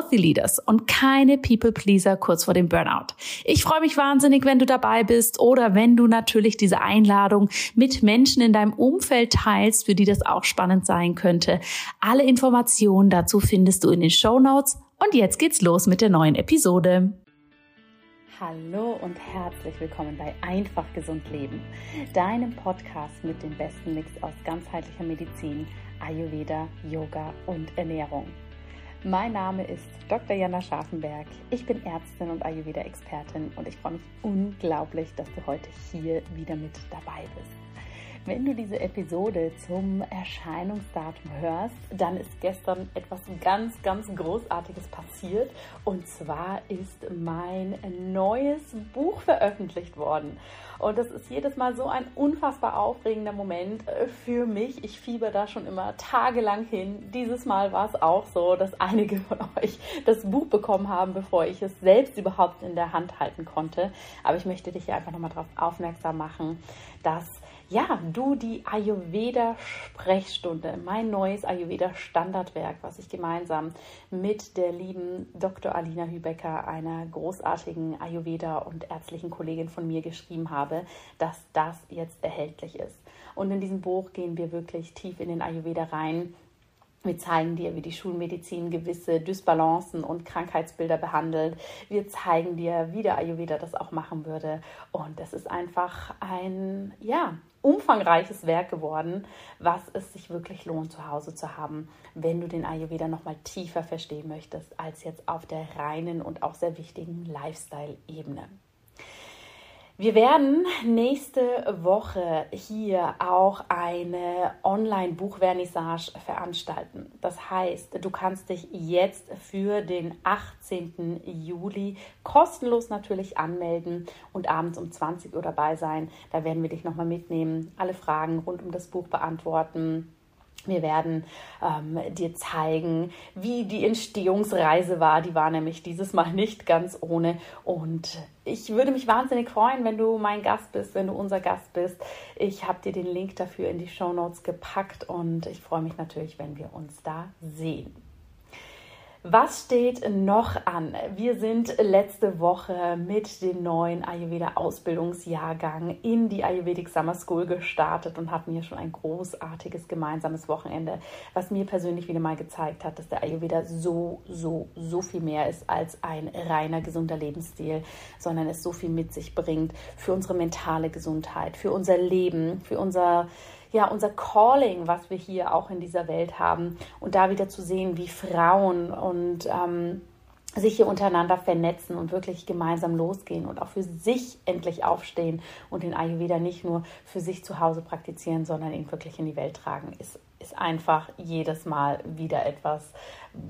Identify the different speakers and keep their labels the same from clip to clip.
Speaker 1: Healthy Leaders und keine People Pleaser kurz vor dem Burnout. Ich freue mich wahnsinnig, wenn du dabei bist oder wenn du natürlich diese Einladung mit Menschen in deinem Umfeld teilst, für die das auch spannend sein könnte. Alle Informationen dazu findest du in den Show Notes. Und jetzt geht's los mit der neuen Episode.
Speaker 2: Hallo und herzlich willkommen bei Einfach Gesund Leben, deinem Podcast mit dem besten Mix aus ganzheitlicher Medizin, Ayurveda, Yoga und Ernährung. Mein Name ist Dr. Jana Scharfenberg. Ich bin Ärztin und Ayurveda-Expertin und ich freue mich unglaublich, dass du heute hier wieder mit dabei bist. Wenn du diese Episode zum Erscheinungsdatum hörst, dann ist gestern etwas ganz, ganz Großartiges passiert. Und zwar ist mein neues Buch veröffentlicht worden. Und das ist jedes Mal so ein unfassbar aufregender Moment äh, für mich. Ich fieber da schon immer tagelang hin. Dieses Mal war es auch so, dass einige von euch das Buch bekommen haben, bevor ich es selbst überhaupt in der Hand halten konnte. Aber ich möchte dich hier einfach nochmal darauf aufmerksam machen, dass ja, du die Ayurveda-Sprechstunde, mein neues Ayurveda-Standardwerk, was ich gemeinsam mit der lieben Dr. Alina Hübecker, einer großartigen Ayurveda- und ärztlichen Kollegin von mir geschrieben habe, dass das jetzt erhältlich ist. Und in diesem Buch gehen wir wirklich tief in den Ayurveda rein wir zeigen dir, wie die Schulmedizin gewisse Dysbalancen und Krankheitsbilder behandelt. Wir zeigen dir, wie der Ayurveda das auch machen würde. Und es ist einfach ein, ja, umfangreiches Werk geworden, was es sich wirklich lohnt, zu Hause zu haben, wenn du den Ayurveda nochmal tiefer verstehen möchtest, als jetzt auf der reinen und auch sehr wichtigen Lifestyle-Ebene. Wir werden nächste Woche hier auch eine Online-Buchvernissage veranstalten. Das heißt, du kannst dich jetzt für den 18. Juli kostenlos natürlich anmelden und abends um 20 Uhr dabei sein. Da werden wir dich nochmal mitnehmen, alle Fragen rund um das Buch beantworten wir werden ähm, dir zeigen, wie die Entstehungsreise war. Die war nämlich dieses Mal nicht ganz ohne. Und ich würde mich wahnsinnig freuen, wenn du mein Gast bist, wenn du unser Gast bist. Ich habe dir den Link dafür in die Show Notes gepackt und ich freue mich natürlich, wenn wir uns da sehen. Was steht noch an? Wir sind letzte Woche mit dem neuen Ayurveda-Ausbildungsjahrgang in die Ayurvedic Summer School gestartet und hatten hier schon ein großartiges gemeinsames Wochenende, was mir persönlich wieder mal gezeigt hat, dass der Ayurveda so, so, so viel mehr ist als ein reiner gesunder Lebensstil, sondern es so viel mit sich bringt für unsere mentale Gesundheit, für unser Leben, für unser ja, unser Calling, was wir hier auch in dieser Welt haben. Und da wieder zu sehen, wie Frauen und ähm, sich hier untereinander vernetzen und wirklich gemeinsam losgehen und auch für sich endlich aufstehen und den Ayurveda nicht nur für sich zu Hause praktizieren, sondern ihn wirklich in die Welt tragen, ist, ist einfach jedes Mal wieder etwas,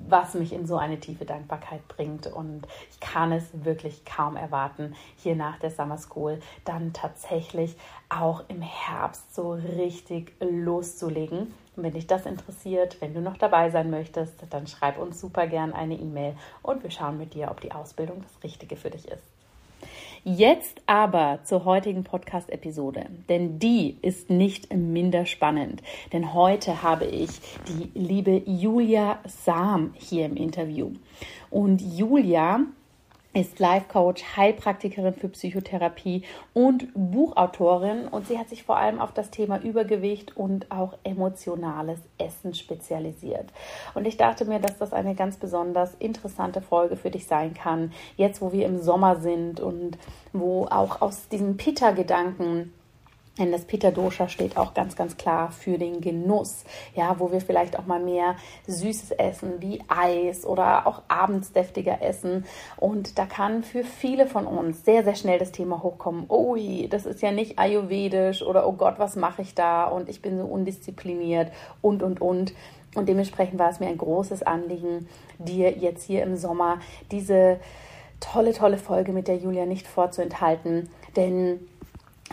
Speaker 2: was mich in so eine tiefe Dankbarkeit bringt. Und ich kann es wirklich kaum erwarten, hier nach der Summer School dann tatsächlich auch im Herbst so richtig loszulegen. Und wenn dich das interessiert, wenn du noch dabei sein möchtest, dann schreib uns super gern eine E-Mail und wir schauen mit dir, ob die Ausbildung das Richtige für dich ist. Jetzt aber zur heutigen Podcast-Episode, denn die ist nicht minder spannend. Denn heute habe ich die liebe Julia Sam hier im Interview. Und Julia ist Life Coach, Heilpraktikerin für Psychotherapie und Buchautorin und sie hat sich vor allem auf das Thema Übergewicht und auch emotionales Essen spezialisiert. Und ich dachte mir, dass das eine ganz besonders interessante Folge für dich sein kann, jetzt wo wir im Sommer sind und wo auch aus diesen Pitta-Gedanken denn das Pitta Dosha steht auch ganz, ganz klar für den Genuss. Ja, wo wir vielleicht auch mal mehr Süßes essen, wie Eis oder auch abends deftiger essen. Und da kann für viele von uns sehr, sehr schnell das Thema hochkommen. Oh, das ist ja nicht ayurvedisch oder oh Gott, was mache ich da? Und ich bin so undiszipliniert und, und, und. Und dementsprechend war es mir ein großes Anliegen, dir jetzt hier im Sommer diese tolle, tolle Folge mit der Julia nicht vorzuenthalten. Denn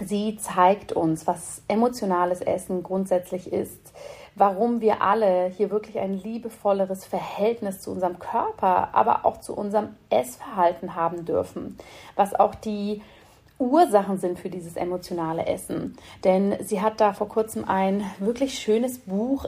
Speaker 2: Sie zeigt uns, was emotionales Essen grundsätzlich ist, warum wir alle hier wirklich ein liebevolleres Verhältnis zu unserem Körper, aber auch zu unserem Essverhalten haben dürfen, was auch die Ursachen sind für dieses emotionale Essen. Denn sie hat da vor kurzem ein wirklich schönes Buch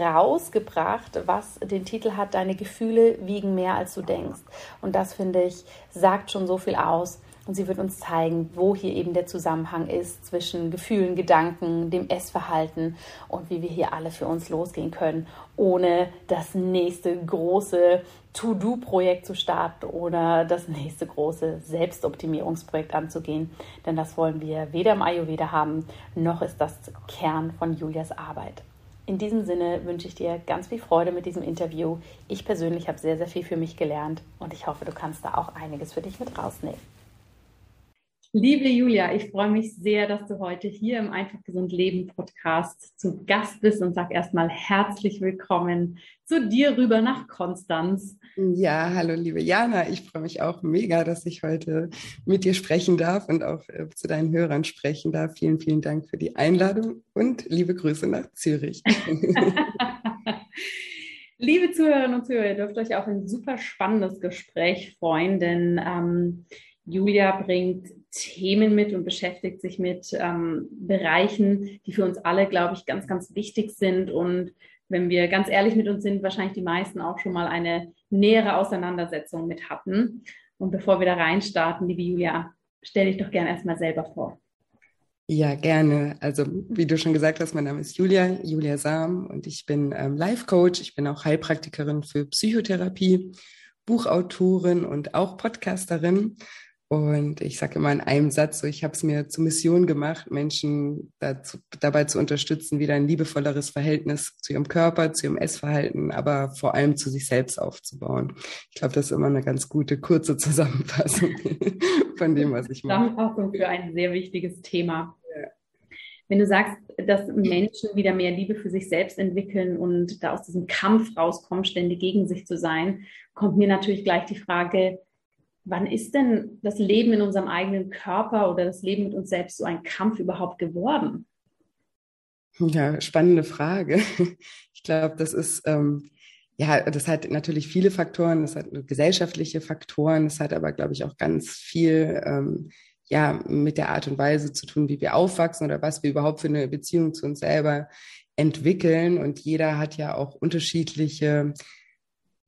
Speaker 2: rausgebracht, was den Titel hat, Deine Gefühle wiegen mehr als du denkst. Und das finde ich, sagt schon so viel aus und sie wird uns zeigen, wo hier eben der Zusammenhang ist zwischen Gefühlen, Gedanken, dem Essverhalten und wie wir hier alle für uns losgehen können, ohne das nächste große To-Do-Projekt zu starten oder das nächste große Selbstoptimierungsprojekt anzugehen. Denn das wollen wir weder im Ayurveda haben, noch ist das Kern von Julias Arbeit. In diesem Sinne wünsche ich dir ganz viel Freude mit diesem Interview. Ich persönlich habe sehr, sehr viel für mich gelernt und ich hoffe, du kannst da auch einiges für dich mit rausnehmen. Liebe Julia, ich freue mich sehr, dass du heute hier im Einfach Gesund Leben Podcast zu Gast bist und sag erstmal herzlich willkommen zu dir rüber nach Konstanz.
Speaker 3: Ja, hallo liebe Jana, ich freue mich auch mega, dass ich heute mit dir sprechen darf und auch äh, zu deinen Hörern sprechen darf. Vielen, vielen Dank für die Einladung und liebe Grüße nach Zürich.
Speaker 2: liebe Zuhörerinnen und Zuhörer, ihr dürft euch auf ein super spannendes Gespräch freuen, denn ähm, Julia bringt Themen mit und beschäftigt sich mit ähm, Bereichen, die für uns alle, glaube ich, ganz, ganz wichtig sind. Und wenn wir ganz ehrlich mit uns sind, wahrscheinlich die meisten auch schon mal eine nähere Auseinandersetzung mit hatten. Und bevor wir da reinstarten, liebe Julia, stell dich doch gerne erstmal selber vor.
Speaker 3: Ja, gerne. Also wie du schon gesagt hast, mein Name ist Julia, Julia Sam und ich bin ähm, Life Coach. Ich bin auch Heilpraktikerin für Psychotherapie, Buchautorin und auch Podcasterin. Und ich sage immer in einem Satz, so ich habe es mir zur Mission gemacht, Menschen dazu, dabei zu unterstützen, wieder ein liebevolleres Verhältnis zu ihrem Körper, zu ihrem Essverhalten, aber vor allem zu sich selbst aufzubauen. Ich glaube, das ist immer eine ganz gute, kurze Zusammenfassung von dem, was ich
Speaker 2: mache. Zusammenfassung für ein sehr wichtiges Thema. Ja. Wenn du sagst, dass Menschen wieder mehr Liebe für sich selbst entwickeln und da aus diesem Kampf rauskommen, ständig gegen sich zu sein, kommt mir natürlich gleich die Frage, wann ist denn das Leben in unserem eigenen Körper oder das Leben mit uns selbst so ein Kampf überhaupt geworden?
Speaker 3: Ja, spannende Frage. Ich glaube, das ist, ähm, ja, das hat natürlich viele Faktoren, das hat gesellschaftliche Faktoren, das hat aber, glaube ich, auch ganz viel, ähm, ja, mit der Art und Weise zu tun, wie wir aufwachsen oder was wir überhaupt für eine Beziehung zu uns selber entwickeln. Und jeder hat ja auch unterschiedliche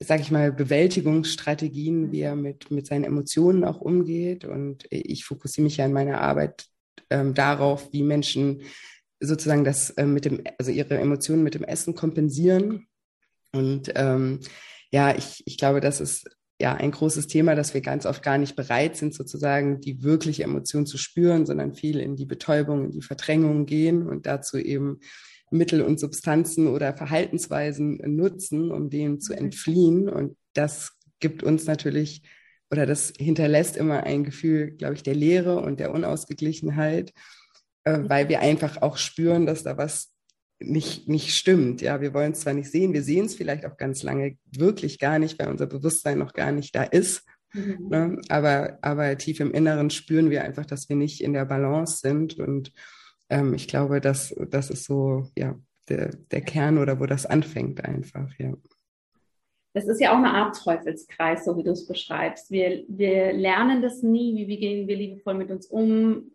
Speaker 3: sage ich mal, Bewältigungsstrategien, wie er mit, mit seinen Emotionen auch umgeht. Und ich fokussiere mich ja in meiner Arbeit ähm, darauf, wie Menschen sozusagen das äh, mit dem, also ihre Emotionen mit dem Essen kompensieren. Und ähm, ja, ich, ich glaube, das ist ja ein großes Thema, dass wir ganz oft gar nicht bereit sind, sozusagen die wirkliche Emotion zu spüren, sondern viel in die Betäubung, in die Verdrängung gehen und dazu eben Mittel und Substanzen oder Verhaltensweisen nutzen, um dem zu mhm. entfliehen. Und das gibt uns natürlich oder das hinterlässt immer ein Gefühl, glaube ich, der Leere und der Unausgeglichenheit, äh, mhm. weil wir einfach auch spüren, dass da was nicht, nicht stimmt. Ja, wir wollen es zwar nicht sehen, wir sehen es vielleicht auch ganz lange wirklich gar nicht, weil unser Bewusstsein noch gar nicht da ist. Mhm. Ne? Aber, aber tief im Inneren spüren wir einfach, dass wir nicht in der Balance sind und ähm, ich glaube, das, das ist so, ja, der, der Kern oder wo das anfängt einfach, ja.
Speaker 2: Das ist ja auch eine Art Teufelskreis, so wie du es beschreibst. Wir, wir lernen das nie, wie, wie gehen wir liebevoll mit uns um,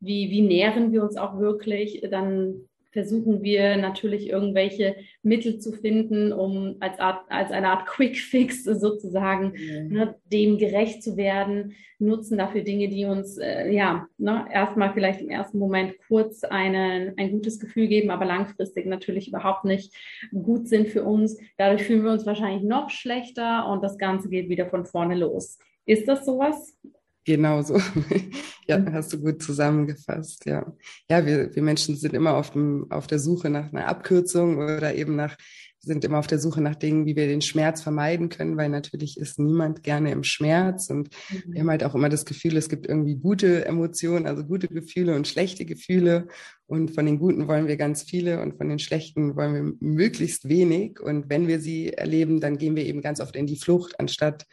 Speaker 2: wie, wie nähren wir uns auch wirklich. Dann
Speaker 4: versuchen wir natürlich irgendwelche Mittel zu finden, um als, Art, als eine Art Quick Fix sozusagen mhm. ne, dem gerecht zu werden, nutzen dafür Dinge, die uns äh, ja ne, erstmal vielleicht im ersten Moment kurz einen, ein gutes Gefühl geben, aber langfristig natürlich überhaupt nicht gut sind für uns. Dadurch fühlen wir uns wahrscheinlich noch schlechter und das Ganze geht wieder von vorne los. Ist das sowas?
Speaker 3: Genau so. ja, hast du gut zusammengefasst, ja. Ja, wir, wir Menschen sind immer auf, dem, auf der Suche nach einer Abkürzung oder eben nach, sind immer auf der Suche nach Dingen, wie wir den Schmerz vermeiden können, weil natürlich ist niemand gerne im Schmerz und mhm. wir haben halt auch immer das Gefühl, es gibt irgendwie gute Emotionen, also gute Gefühle und schlechte Gefühle und von den guten wollen wir ganz viele und von den schlechten wollen wir möglichst wenig und wenn wir sie erleben, dann gehen wir eben ganz oft in die Flucht, anstatt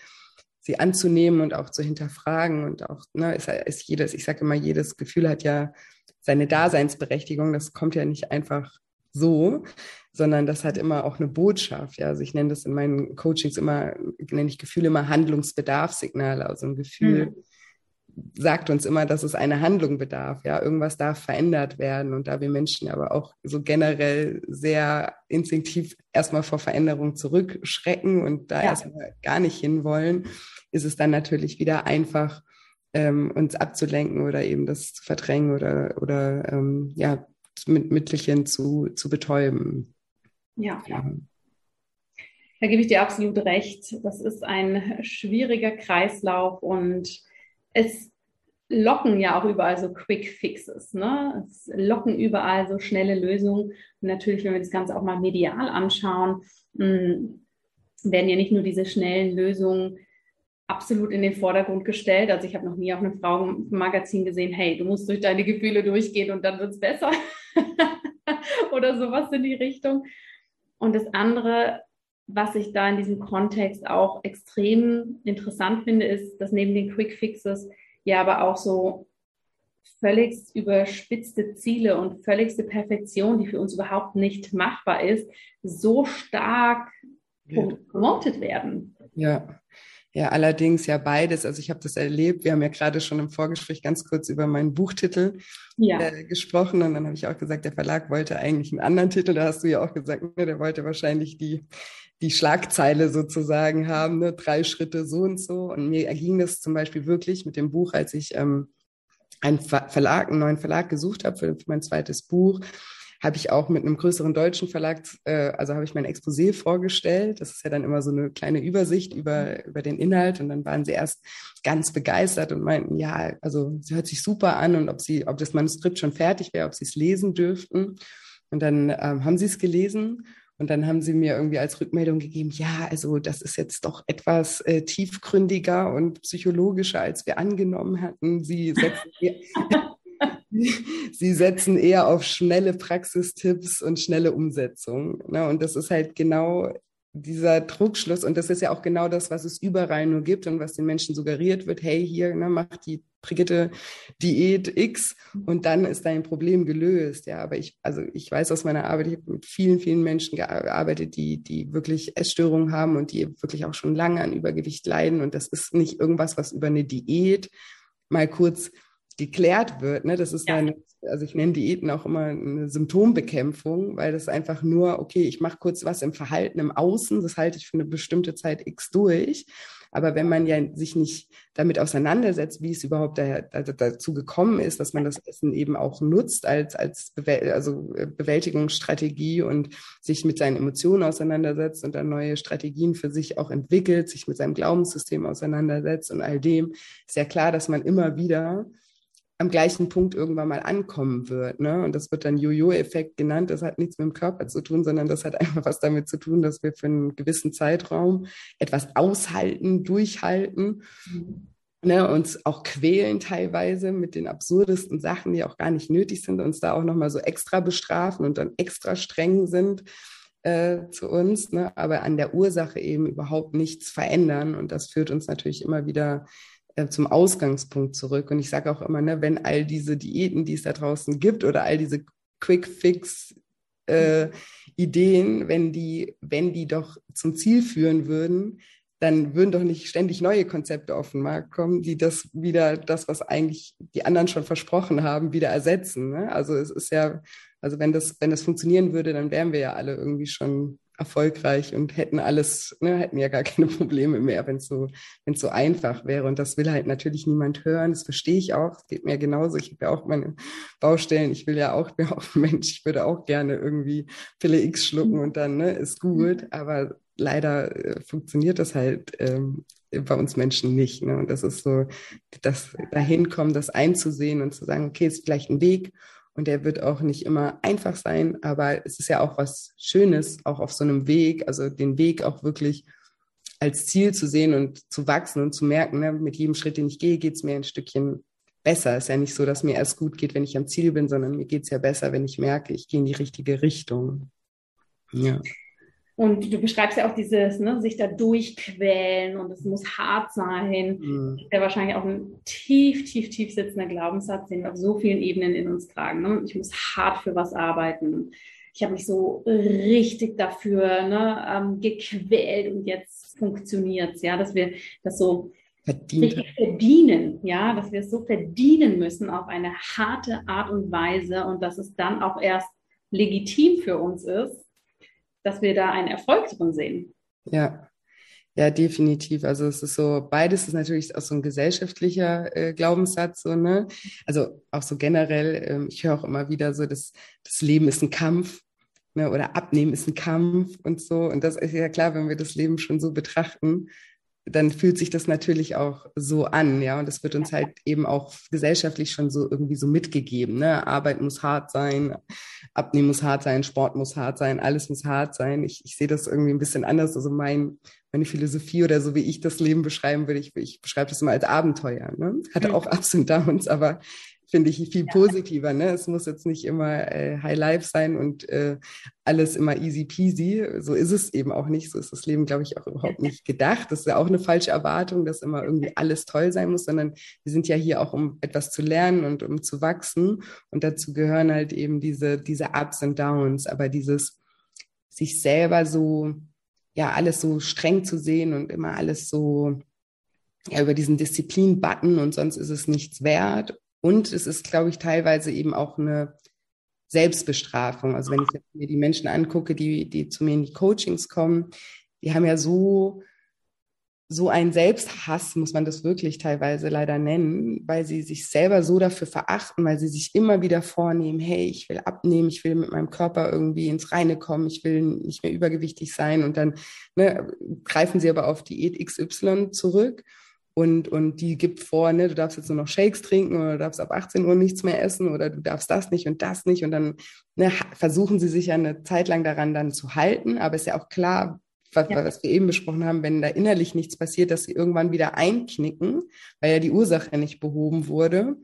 Speaker 3: sie anzunehmen und auch zu hinterfragen und auch, ne, ist, ist jedes, ich sage immer, jedes Gefühl hat ja seine Daseinsberechtigung. Das kommt ja nicht einfach so, sondern das hat immer auch eine Botschaft. Ja, also ich nenne das in meinen Coachings immer, nenne ich Gefühle immer Handlungsbedarfssignale. Also ein Gefühl mhm. sagt uns immer, dass es eine Handlung bedarf. Ja, irgendwas darf verändert werden. Und da wir Menschen aber auch so generell sehr instinktiv erstmal vor Veränderung zurückschrecken und da ja. erstmal gar nicht hinwollen, ist es dann natürlich wieder einfach, ähm, uns abzulenken oder eben das zu verdrängen oder, oder ähm, ja, mit Mittelchen zu, zu betäuben.
Speaker 4: Ja. ja. Da gebe ich dir absolut recht. Das ist ein schwieriger Kreislauf und es locken ja auch überall so Quick Fixes. Ne? Es locken überall so schnelle Lösungen. Und natürlich, wenn wir das Ganze auch mal medial anschauen, mh, hm, werden ja nicht nur diese schnellen Lösungen absolut in den Vordergrund gestellt. Also ich habe noch nie auf einem Frauenmagazin gesehen, hey, du musst durch deine Gefühle durchgehen und dann wird es besser. Oder sowas in die Richtung. Und das andere, was ich da in diesem Kontext auch extrem interessant finde, ist, dass neben den Quick Fixes ja aber auch so völligst überspitzte Ziele und völligste Perfektion, die für uns überhaupt nicht machbar ist, so stark promotet werden.
Speaker 3: Ja, ja, allerdings ja beides. Also ich habe das erlebt. Wir haben ja gerade schon im Vorgespräch ganz kurz über meinen Buchtitel ja. äh, gesprochen und dann habe ich auch gesagt, der Verlag wollte eigentlich einen anderen Titel. Da hast du ja auch gesagt, ne, der wollte wahrscheinlich die die Schlagzeile sozusagen haben, ne? drei Schritte so und so. Und mir erging das zum Beispiel wirklich mit dem Buch, als ich ähm, einen Verlag, einen neuen Verlag gesucht habe für, für mein zweites Buch habe ich auch mit einem größeren deutschen Verlag, äh, also habe ich mein Exposé vorgestellt. Das ist ja dann immer so eine kleine Übersicht über, über den Inhalt. Und dann waren sie erst ganz begeistert und meinten, ja, also sie hört sich super an und ob sie, ob das Manuskript schon fertig wäre, ob sie es lesen dürften. Und dann ähm, haben sie es gelesen. Und dann haben sie mir irgendwie als Rückmeldung gegeben, ja, also das ist jetzt doch etwas äh, tiefgründiger und psychologischer, als wir angenommen hatten. Sie setzen, Sie setzen eher auf schnelle Praxistipps und schnelle Umsetzung. Ne? Und das ist halt genau dieser Druckschluss. Und das ist ja auch genau das, was es überall nur gibt und was den Menschen suggeriert wird. Hey, hier, ne, mach die Brigitte Diät X und dann ist dein Problem gelöst. Ja, aber ich, also ich weiß aus meiner Arbeit, ich habe mit vielen, vielen Menschen gearbeitet, die, die wirklich Essstörungen haben und die wirklich auch schon lange an Übergewicht leiden. Und das ist nicht irgendwas, was über eine Diät mal kurz geklärt wird. Ne? Das ist ja. eine, also ich nenne Diäten auch immer eine Symptombekämpfung, weil das einfach nur, okay, ich mache kurz was im Verhalten im Außen, das halte ich für eine bestimmte Zeit X durch. Aber wenn man ja sich nicht damit auseinandersetzt, wie es überhaupt da, da, dazu gekommen ist, dass man das Essen eben auch nutzt als, als Bewäl also äh, Bewältigungsstrategie und sich mit seinen Emotionen auseinandersetzt und dann neue Strategien für sich auch entwickelt, sich mit seinem Glaubenssystem auseinandersetzt und all dem, ist ja klar, dass man immer wieder am gleichen Punkt irgendwann mal ankommen wird. Ne? Und das wird dann Jojo-Effekt genannt. Das hat nichts mit dem Körper zu tun, sondern das hat einfach was damit zu tun, dass wir für einen gewissen Zeitraum etwas aushalten, durchhalten. Mhm. Ne, uns auch quälen teilweise mit den absurdesten Sachen, die auch gar nicht nötig sind, uns da auch nochmal so extra bestrafen und dann extra streng sind äh, zu uns, ne, aber an der Ursache eben überhaupt nichts verändern. Und das führt uns natürlich immer wieder äh, zum Ausgangspunkt zurück. Und ich sage auch immer, ne, wenn all diese Diäten, die es da draußen gibt oder all diese Quick Fix äh, Ideen, wenn die, wenn die doch zum Ziel führen würden, dann würden doch nicht ständig neue Konzepte auf den Markt kommen, die das wieder, das, was eigentlich die anderen schon versprochen haben, wieder ersetzen. Ne? Also es ist ja, Also wenn das, wenn das funktionieren würde, dann wären wir ja alle irgendwie schon erfolgreich und hätten alles, ne, hätten ja gar keine Probleme mehr, wenn es so, so einfach wäre. Und das will halt natürlich niemand hören. Das verstehe ich auch. Es geht mir genauso. Ich habe ja auch meine Baustellen. Ich will ja auch, bin auch ein Mensch. Ich würde auch gerne irgendwie Pille X schlucken und dann, ne, ist gut. Aber leider äh, funktioniert das halt ähm, bei uns Menschen nicht. Ne? Und das ist so, das dahin kommen, das einzusehen und zu sagen, okay, ist vielleicht ein Weg und der wird auch nicht immer einfach sein, aber es ist ja auch was Schönes, auch auf so einem Weg, also den Weg auch wirklich als Ziel zu sehen und zu wachsen und zu merken, ne, mit jedem Schritt, den ich gehe, geht es mir ein Stückchen besser. Es ist ja nicht so, dass mir erst gut geht, wenn ich am Ziel bin, sondern mir geht es ja besser, wenn ich merke, ich gehe in die richtige Richtung.
Speaker 4: Ja. Und du beschreibst ja auch dieses, ne, sich da durchquälen und es muss hart sein. Mhm. Der wahrscheinlich auch ein tief, tief, tief sitzender Glaubenssatz, den wir auf so vielen Ebenen in uns tragen. Ne? Ich muss hart für was arbeiten. Ich habe mich so richtig dafür ne, ähm, gequält und jetzt funktioniert es, ja, dass wir das so Verdient. verdienen, ja, dass wir es so verdienen müssen auf eine harte Art und Weise und dass es dann auch erst legitim für uns ist, dass wir da einen Erfolg drin sehen.
Speaker 3: Ja, ja, definitiv. Also es ist so, beides ist natürlich auch so ein gesellschaftlicher äh, Glaubenssatz, so, ne? Also auch so generell, ähm, ich höre auch immer wieder so, dass das Leben ist ein Kampf, ne? Oder Abnehmen ist ein Kampf und so. Und das ist ja klar, wenn wir das Leben schon so betrachten, dann fühlt sich das natürlich auch so an, ja. Und das wird uns halt eben auch gesellschaftlich schon so irgendwie so mitgegeben. Ne? Arbeit muss hart sein, Abnehmen muss hart sein, Sport muss hart sein, alles muss hart sein. Ich, ich sehe das irgendwie ein bisschen anders. Also mein, meine Philosophie oder so wie ich das Leben beschreiben würde, ich, ich beschreibe das immer als Abenteuer. Ne? Hatte auch Ups und Downs, aber finde ich viel positiver. Ne? Es muss jetzt nicht immer äh, High Life sein und äh, alles immer easy peasy. So ist es eben auch nicht. So ist das Leben, glaube ich, auch überhaupt nicht gedacht. Das ist ja auch eine falsche Erwartung, dass immer irgendwie alles toll sein muss, sondern wir sind ja hier auch, um etwas zu lernen und um zu wachsen. Und dazu gehören halt eben diese, diese Ups und Downs, aber dieses sich selber so, ja, alles so streng zu sehen und immer alles so ja, über diesen Disziplin-Button und sonst ist es nichts wert und es ist, glaube ich, teilweise eben auch eine Selbstbestrafung. Also wenn ich mir die Menschen angucke, die, die zu mir in die Coachings kommen, die haben ja so, so einen Selbsthass, muss man das wirklich teilweise leider nennen, weil sie sich selber so dafür verachten, weil sie sich immer wieder vornehmen, hey, ich will abnehmen, ich will mit meinem Körper irgendwie ins Reine kommen, ich will nicht mehr übergewichtig sein und dann ne, greifen sie aber auf Diät XY zurück und, und die gibt vor, ne, du darfst jetzt nur noch Shakes trinken oder du darfst ab 18 Uhr nichts mehr essen oder du darfst das nicht und das nicht. Und dann ne, versuchen sie sich ja eine Zeit lang daran dann zu halten. Aber ist ja auch klar, was, ja. was wir eben besprochen haben, wenn da innerlich nichts passiert, dass sie irgendwann wieder einknicken, weil ja die Ursache nicht behoben wurde.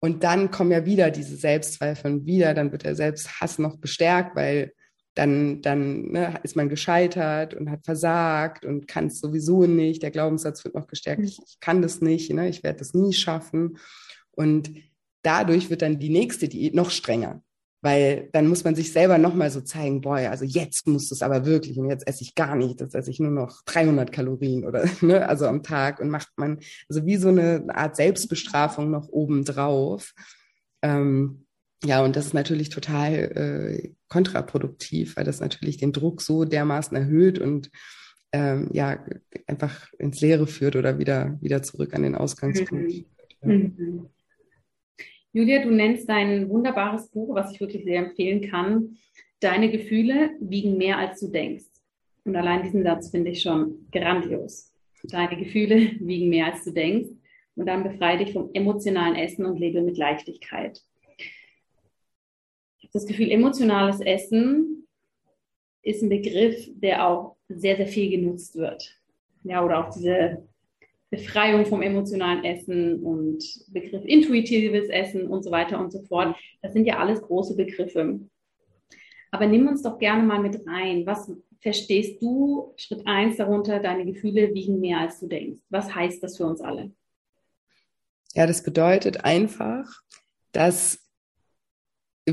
Speaker 3: Und dann kommen ja wieder diese Selbstzweifel und wieder, dann wird der Selbsthass noch bestärkt, weil dann, dann ne, ist man gescheitert und hat versagt und kann es sowieso nicht. Der Glaubenssatz wird noch gestärkt, ich, ich kann das nicht, ne, ich werde das nie schaffen. Und dadurch wird dann die nächste Diät noch strenger. Weil dann muss man sich selber nochmal so zeigen, boah, also jetzt muss es aber wirklich und jetzt esse ich gar nicht, jetzt esse ich nur noch 300 Kalorien oder, ne, also am Tag und macht man, also wie so eine Art Selbstbestrafung noch obendrauf. Ähm, ja, und das ist natürlich total äh, kontraproduktiv, weil das natürlich den Druck so dermaßen erhöht und ähm, ja, einfach ins Leere führt oder wieder, wieder zurück an den Ausgangspunkt. Mhm. Ja. Mhm.
Speaker 4: Julia, du nennst dein wunderbares Buch, was ich wirklich sehr empfehlen kann. Deine Gefühle wiegen mehr, als du denkst. Und allein diesen Satz finde ich schon grandios. Deine Gefühle wiegen mehr, als du denkst. Und dann befreie dich vom emotionalen Essen und lebe mit Leichtigkeit das Gefühl, emotionales Essen ist ein Begriff, der auch sehr, sehr viel genutzt wird. Ja, oder auch diese Befreiung vom emotionalen Essen und Begriff intuitives Essen und so weiter und so fort. Das sind ja alles große Begriffe. Aber nimm uns doch gerne mal mit rein. Was verstehst du, Schritt eins darunter, deine Gefühle wiegen mehr als du denkst? Was heißt das für uns alle?
Speaker 3: Ja, das bedeutet einfach, dass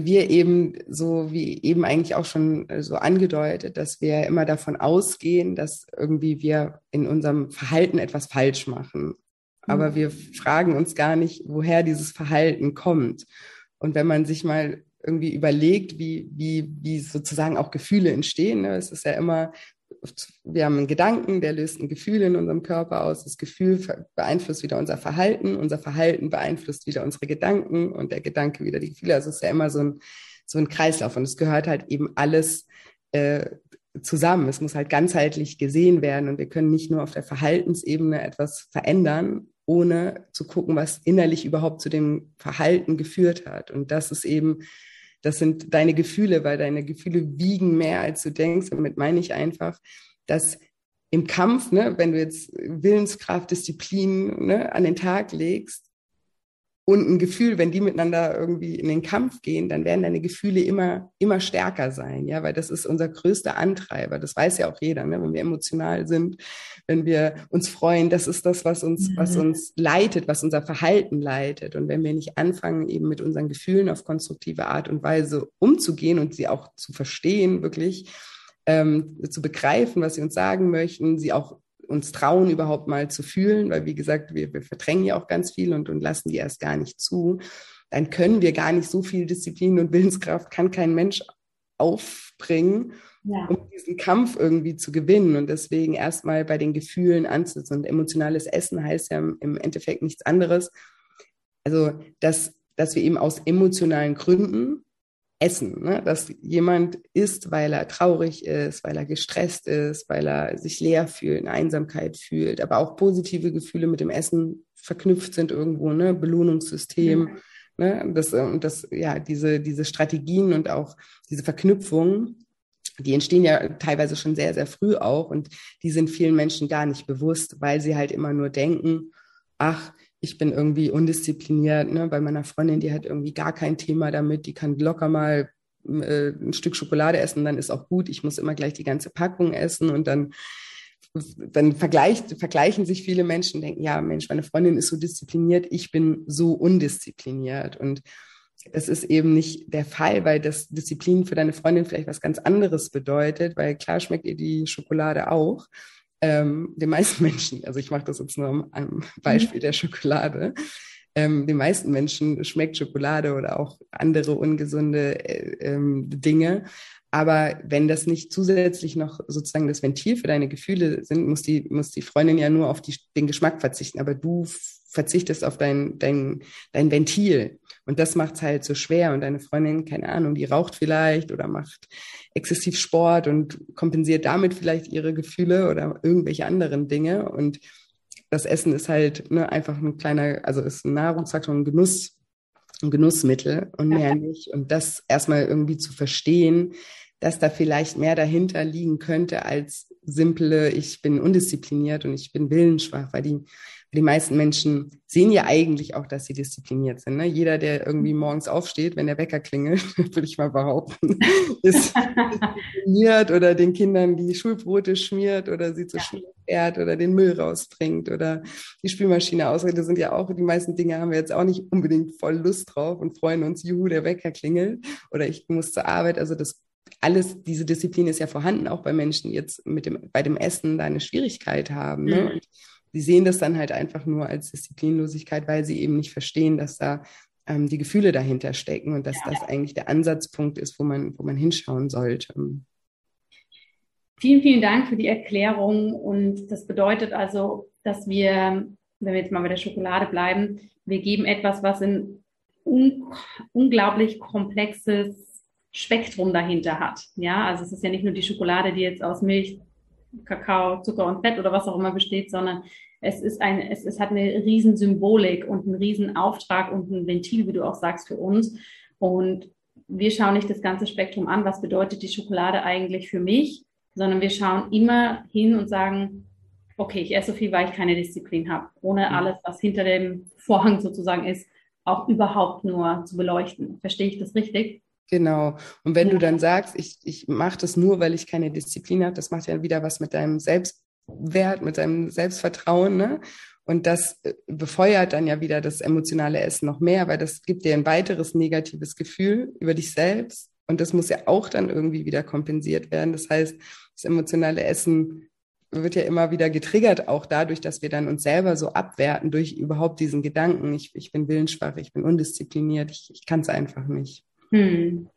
Speaker 3: wir eben so wie eben eigentlich auch schon äh, so angedeutet, dass wir immer davon ausgehen, dass irgendwie wir in unserem Verhalten etwas falsch machen. Aber mhm. wir fragen uns gar nicht, woher dieses Verhalten kommt. Und wenn man sich mal irgendwie überlegt, wie, wie, wie sozusagen auch Gefühle entstehen. Ne? Es ist ja immer, wir haben einen Gedanken, der löst ein Gefühl in unserem Körper aus. Das Gefühl beeinflusst wieder unser Verhalten. Unser Verhalten beeinflusst wieder unsere Gedanken und der Gedanke wieder die Gefühle. Also es ist ja immer so ein, so ein Kreislauf und es gehört halt eben alles äh, zusammen. Es muss halt ganzheitlich gesehen werden und wir können nicht nur auf der Verhaltensebene etwas verändern, ohne zu gucken, was innerlich überhaupt zu dem Verhalten geführt hat. Und das ist eben, das sind deine Gefühle, weil deine Gefühle wiegen mehr, als du denkst. Damit meine ich einfach, dass im Kampf, ne, wenn du jetzt Willenskraft, Disziplin ne, an den Tag legst, und ein Gefühl, wenn die miteinander irgendwie in den Kampf gehen, dann werden deine Gefühle immer, immer stärker sein, ja, weil das ist unser größter Antreiber. Das weiß ja auch jeder, ne? wenn wir emotional sind, wenn wir uns freuen, das ist das, was uns, mhm. was uns leitet, was unser Verhalten leitet. Und wenn wir nicht anfangen, eben mit unseren Gefühlen auf konstruktive Art und Weise umzugehen und sie auch zu verstehen, wirklich, ähm, zu begreifen, was sie uns sagen möchten, sie auch uns trauen, überhaupt mal zu fühlen, weil wie gesagt, wir, wir verdrängen ja auch ganz viel und, und lassen die erst gar nicht zu, dann können wir gar nicht so viel Disziplin und Willenskraft, kann kein Mensch aufbringen, ja. um diesen Kampf irgendwie zu gewinnen. Und deswegen erstmal bei den Gefühlen anzusetzen. Und emotionales Essen heißt ja im Endeffekt nichts anderes. Also, dass, dass wir eben aus emotionalen Gründen Essen, ne? dass jemand isst, weil er traurig ist, weil er gestresst ist, weil er sich leer fühlt, eine Einsamkeit fühlt, aber auch positive Gefühle mit dem Essen verknüpft sind irgendwo, ne? Belohnungssystem. Mhm. Ne? Das, und das, ja, diese, diese Strategien und auch diese Verknüpfungen, die entstehen ja teilweise schon sehr, sehr früh auch und die sind vielen Menschen gar nicht bewusst, weil sie halt immer nur denken, ach, ich bin irgendwie undiszipliniert. Ne? Bei meiner Freundin, die hat irgendwie gar kein Thema damit, die kann locker mal äh, ein Stück Schokolade essen, dann ist auch gut. Ich muss immer gleich die ganze Packung essen und dann dann vergleicht, vergleichen sich viele Menschen, denken, ja, Mensch, meine Freundin ist so diszipliniert, ich bin so undiszipliniert. Und es ist eben nicht der Fall, weil das Disziplin für deine Freundin vielleicht was ganz anderes bedeutet, weil klar schmeckt ihr die Schokolade auch ähm, den meisten Menschen, also ich mache das jetzt nur am, Beispiel der Schokolade, ähm, den meisten Menschen schmeckt Schokolade oder auch andere ungesunde äh, ähm, Dinge. Aber wenn das nicht zusätzlich noch sozusagen das Ventil für deine Gefühle sind, muss die, muss die Freundin ja nur auf die, den Geschmack verzichten. Aber du verzichtest auf dein, dein, dein Ventil. Und das macht es halt so schwer. Und deine Freundin, keine Ahnung, die raucht vielleicht oder macht exzessiv Sport und kompensiert damit vielleicht ihre Gefühle oder irgendwelche anderen Dinge. Und das Essen ist halt ne, einfach ein kleiner, also ist ein Nahrungsfaktor, ein Genuss, ein Genussmittel und mehr nicht. Und das erstmal irgendwie zu verstehen, dass da vielleicht mehr dahinter liegen könnte als simple, ich bin undiszipliniert und ich bin willensschwach, weil die die meisten Menschen sehen ja eigentlich auch, dass sie diszipliniert sind. Ne? Jeder, der irgendwie mhm. morgens aufsteht, wenn der Wecker klingelt, würde ich mal behaupten, ist diszipliniert oder den Kindern die Schulbrote schmiert oder sie zur ja. Schule fährt oder den Müll rausbringt oder die Spülmaschine ausredet. Das sind ja auch, die meisten Dinge haben wir jetzt auch nicht unbedingt voll Lust drauf und freuen uns, juhu, der Wecker klingelt oder ich muss zur Arbeit. Also das alles, diese Disziplin ist ja vorhanden, auch bei Menschen, die jetzt mit dem, bei dem Essen da eine Schwierigkeit haben. Ne? Mhm. Sie sehen das dann halt einfach nur als Disziplinlosigkeit, weil sie eben nicht verstehen, dass da ähm, die Gefühle dahinter stecken und dass ja. das eigentlich der Ansatzpunkt ist, wo man, wo man hinschauen sollte.
Speaker 4: Vielen, vielen Dank für die Erklärung. Und das bedeutet also, dass wir, wenn wir jetzt mal bei der Schokolade bleiben, wir geben etwas, was ein un unglaublich komplexes Spektrum dahinter hat. Ja, also es ist ja nicht nur die Schokolade, die jetzt aus Milch, Kakao, Zucker und Fett oder was auch immer besteht, sondern es ist ein, es, es hat eine riesen Symbolik und einen riesen Auftrag und ein Ventil, wie du auch sagst, für uns. Und wir schauen nicht das ganze Spektrum an, was bedeutet die Schokolade eigentlich für mich, sondern wir schauen immer hin und sagen, okay, ich esse so viel, weil ich keine Disziplin habe, ohne mhm. alles, was hinter dem Vorhang sozusagen ist, auch überhaupt nur zu beleuchten. Verstehe ich das richtig?
Speaker 3: Genau. Und wenn ja. du dann sagst, ich, ich mache das nur, weil ich keine Disziplin habe, das macht ja wieder was mit deinem Selbst, Wert, mit seinem Selbstvertrauen. Ne? Und das äh, befeuert dann ja wieder das emotionale Essen noch mehr, weil das gibt dir ein weiteres negatives Gefühl über dich selbst. Und das muss ja auch dann irgendwie wieder kompensiert werden. Das heißt, das emotionale Essen wird ja immer wieder getriggert, auch dadurch, dass wir dann uns selber so abwerten durch überhaupt diesen Gedanken, ich, ich bin willensschwach, ich bin undiszipliniert, ich, ich kann es einfach nicht.
Speaker 4: Hm.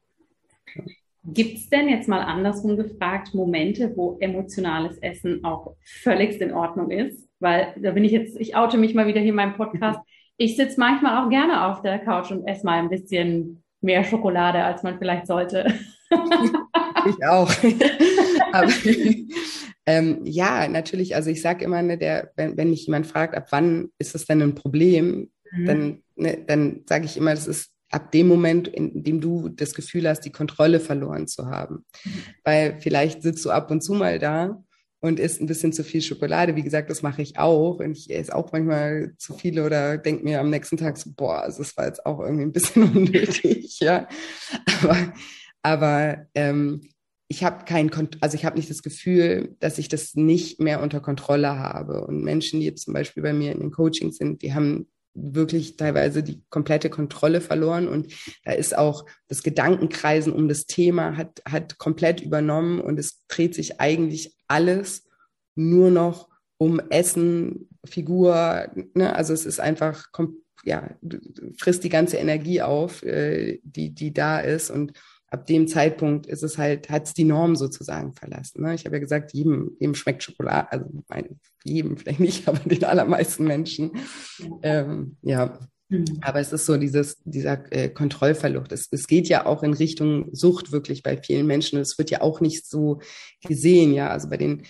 Speaker 4: Gibt es denn jetzt mal andersrum gefragt Momente, wo emotionales Essen auch völligst in Ordnung ist? Weil da bin ich jetzt, ich oute mich mal wieder hier in meinem Podcast. Ich sitze manchmal auch gerne auf der Couch und esse mal ein bisschen mehr Schokolade, als man vielleicht sollte.
Speaker 3: Ich auch. Aber, ähm, ja, natürlich. Also ich sage immer, ne, der, wenn, wenn mich jemand fragt, ab wann ist das denn ein Problem, mhm. dann, ne, dann sage ich immer, das ist ab dem Moment, in dem du das Gefühl hast, die Kontrolle verloren zu haben. Weil vielleicht sitzt du ab und zu mal da und isst ein bisschen zu viel Schokolade. Wie gesagt, das mache ich auch. Und ich esse auch manchmal zu viele oder denke mir am nächsten Tag so, boah, also das war jetzt auch irgendwie ein bisschen unnötig, ja. Aber, aber ähm, ich habe kein, also ich habe nicht das Gefühl, dass ich das nicht mehr unter Kontrolle habe. Und Menschen, die jetzt zum Beispiel bei mir in den Coachings sind, die haben wirklich teilweise die komplette Kontrolle verloren. Und da ist auch das Gedankenkreisen um das Thema hat, hat komplett übernommen. Und es dreht sich eigentlich alles nur noch um Essen, Figur, ne? also es ist einfach, ja, frisst die ganze Energie auf, äh, die, die da ist. Und ab dem Zeitpunkt ist es halt, hat es die Norm sozusagen verlassen. Ne? Ich habe ja gesagt, jedem, jedem schmeckt Schokolade, also meine, jedem vielleicht nicht, aber den allermeisten Menschen. Ähm, ja. Mhm. Aber es ist so dieses, dieser äh, Kontrollverlust. Es, es geht ja auch in Richtung Sucht wirklich bei vielen Menschen. Es wird ja auch nicht so gesehen, ja. Also bei den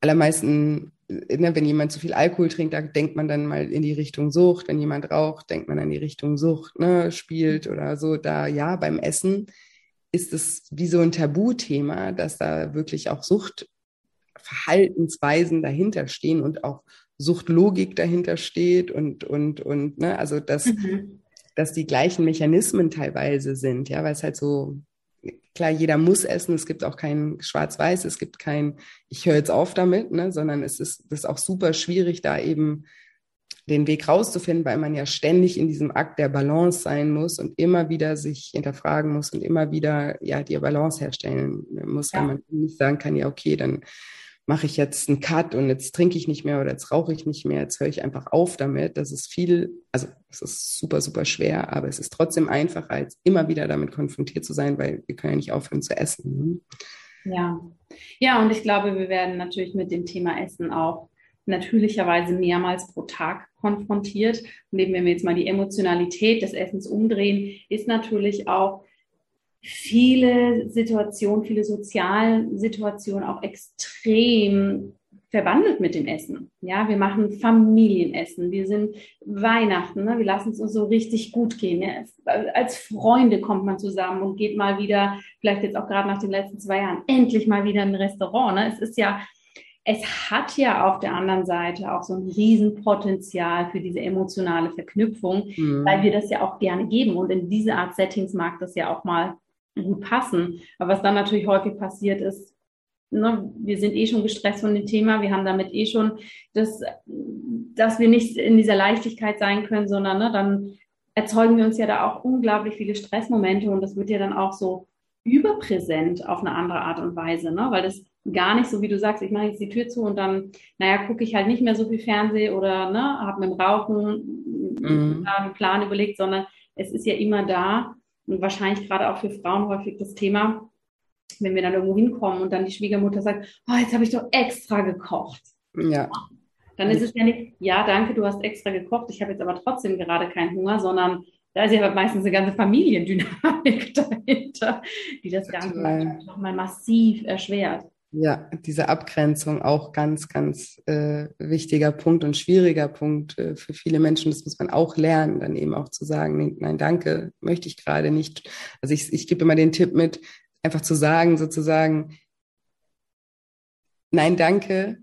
Speaker 3: allermeisten, ne, wenn jemand zu viel Alkohol trinkt, da denkt man dann mal in die Richtung Sucht. Wenn jemand raucht, denkt man in die Richtung Sucht, ne, spielt oder so. Da ja, beim Essen ist es wie so ein Tabuthema, dass da wirklich auch Suchtverhaltensweisen dahinter stehen und auch Suchtlogik dahinter steht und, und, und, ne, also dass, mhm. dass die gleichen Mechanismen teilweise sind, ja, weil es halt so, klar, jeder muss essen, es gibt auch kein Schwarz-Weiß, es gibt kein, ich höre jetzt auf damit, ne, sondern es ist, das ist auch super schwierig, da eben den Weg rauszufinden, weil man ja ständig in diesem Akt der Balance sein muss und immer wieder sich hinterfragen muss und immer wieder ja die Balance herstellen muss, ja. weil man nicht sagen kann, ja okay, dann mache ich jetzt einen Cut und jetzt trinke ich nicht mehr oder jetzt rauche ich nicht mehr, jetzt höre ich einfach auf damit. Das ist viel, also es ist super, super schwer, aber es ist trotzdem einfacher, als immer wieder damit konfrontiert zu sein, weil wir können ja nicht aufhören zu essen.
Speaker 4: Ne? Ja. Ja, und ich glaube, wir werden natürlich mit dem Thema Essen auch natürlicherweise mehrmals pro Tag konfrontiert. Und eben wenn wir jetzt mal die Emotionalität des Essens umdrehen, ist natürlich auch viele Situationen, viele soziale Situationen auch extrem verwandelt mit dem Essen. Ja, wir machen Familienessen, wir sind Weihnachten, ne? wir lassen es uns so richtig gut gehen. Ja? Als Freunde kommt man zusammen und geht mal wieder, vielleicht jetzt auch gerade nach den letzten zwei Jahren, endlich mal wieder in ein Restaurant. Ne? Es ist ja es hat ja auf der anderen Seite auch so ein Riesenpotenzial für diese emotionale Verknüpfung, mhm. weil wir das ja auch gerne geben. Und in diese Art Settings mag das ja auch mal gut passen. Aber was dann natürlich häufig passiert ist, ne, wir sind eh schon gestresst von dem Thema, wir haben damit eh schon das, dass wir nicht in dieser Leichtigkeit sein können, sondern ne, dann erzeugen wir uns ja da auch unglaublich viele Stressmomente und das wird ja dann auch so überpräsent auf eine andere Art und Weise, ne? weil das gar nicht so, wie du sagst, ich mache jetzt die Tür zu und dann, naja, gucke ich halt nicht mehr so viel Fernseh oder ne, habe mit dem Rauchen mhm. einen Plan überlegt, sondern es ist ja immer da und wahrscheinlich gerade auch für Frauen häufig das Thema, wenn wir dann irgendwo hinkommen und dann die Schwiegermutter sagt, oh, jetzt habe ich doch extra gekocht. Ja. Dann ist es ja nicht, ja, danke, du hast extra gekocht, ich habe jetzt aber trotzdem gerade keinen Hunger, sondern da ist ja meistens eine ganze Familiendynamik dahinter, die das Ganze nochmal massiv erschwert.
Speaker 3: Ja, diese Abgrenzung auch ganz, ganz äh, wichtiger Punkt und schwieriger Punkt äh, für viele Menschen. Das muss man auch lernen, dann eben auch zu sagen, nein, danke, möchte ich gerade nicht. Also ich, ich gebe immer den Tipp mit, einfach zu sagen, sozusagen, nein, danke,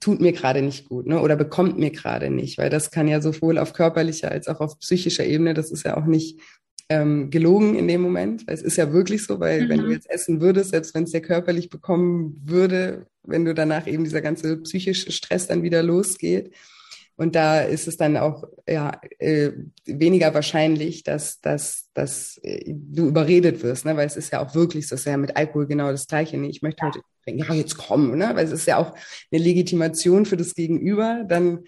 Speaker 3: tut mir gerade nicht gut, ne? Oder bekommt mir gerade nicht, weil das kann ja sowohl auf körperlicher als auch auf psychischer Ebene, das ist ja auch nicht ähm, gelogen in dem Moment. Es ist ja wirklich so, weil mhm. wenn du mhm. jetzt essen würdest, selbst wenn es dir körperlich bekommen würde, wenn du danach eben dieser ganze psychische Stress dann wieder losgeht. Und da ist es dann auch ja, äh, weniger wahrscheinlich, dass, dass, dass äh, du überredet wirst, ne? weil es ist ja auch wirklich so, es ist ja mit Alkohol genau das Gleiche. Nee, ich möchte heute, ja, jetzt kommen, ne? weil es ist ja auch eine Legitimation für das Gegenüber, dann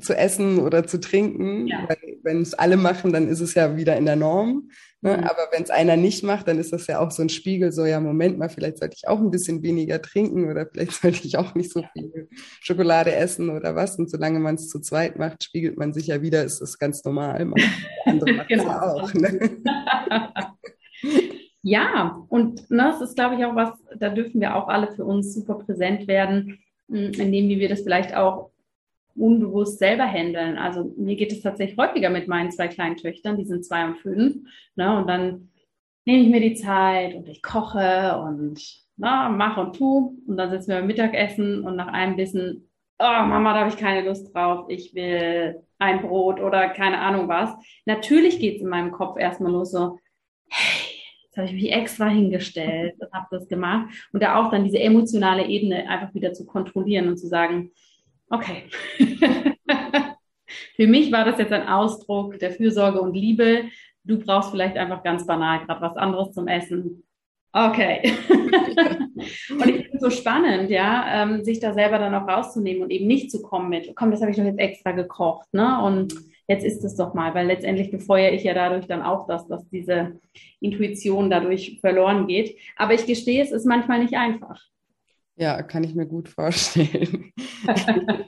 Speaker 3: zu essen oder zu trinken, ja. wenn es alle machen, dann ist es ja wieder in der Norm. Ne? Mhm. Aber wenn es einer nicht macht, dann ist das ja auch so ein Spiegel, so ja, Moment mal, vielleicht sollte ich auch ein bisschen weniger trinken oder vielleicht sollte ich auch nicht so viel Schokolade essen oder was. Und solange man es zu zweit macht, spiegelt man sich ja wieder, ist das ganz normal. andere
Speaker 4: macht genau. ja auch. Ne? Ja, und ne, das ist, glaube ich, auch was, da dürfen wir auch alle für uns super präsent werden, hm, indem wir das vielleicht auch unbewusst selber handeln. Also mir geht es tatsächlich häufiger mit meinen zwei kleinen Töchtern, die sind zwei und fünf. Ne, und dann nehme ich mir die Zeit und ich koche und na, mache und tu. Und dann sitzen wir beim Mittagessen und nach einem Bissen, oh Mama, da habe ich keine Lust drauf, ich will ein Brot oder keine Ahnung was. Natürlich geht es in meinem Kopf erstmal nur so, hey, Jetzt habe ich mich extra hingestellt und habe das gemacht. Und da auch dann diese emotionale Ebene einfach wieder zu kontrollieren und zu sagen, okay, für mich war das jetzt ein Ausdruck der Fürsorge und Liebe. Du brauchst vielleicht einfach ganz banal gerade was anderes zum Essen. Okay. und ich finde es so spannend, ja, ähm, sich da selber dann auch rauszunehmen und eben nicht zu kommen mit, komm, das habe ich doch jetzt extra gekocht, ne? Und jetzt ist es doch mal, weil letztendlich befeuere ich ja dadurch dann auch das, dass diese Intuition dadurch verloren geht. Aber ich gestehe, es ist manchmal nicht einfach.
Speaker 3: Ja, kann ich mir gut vorstellen.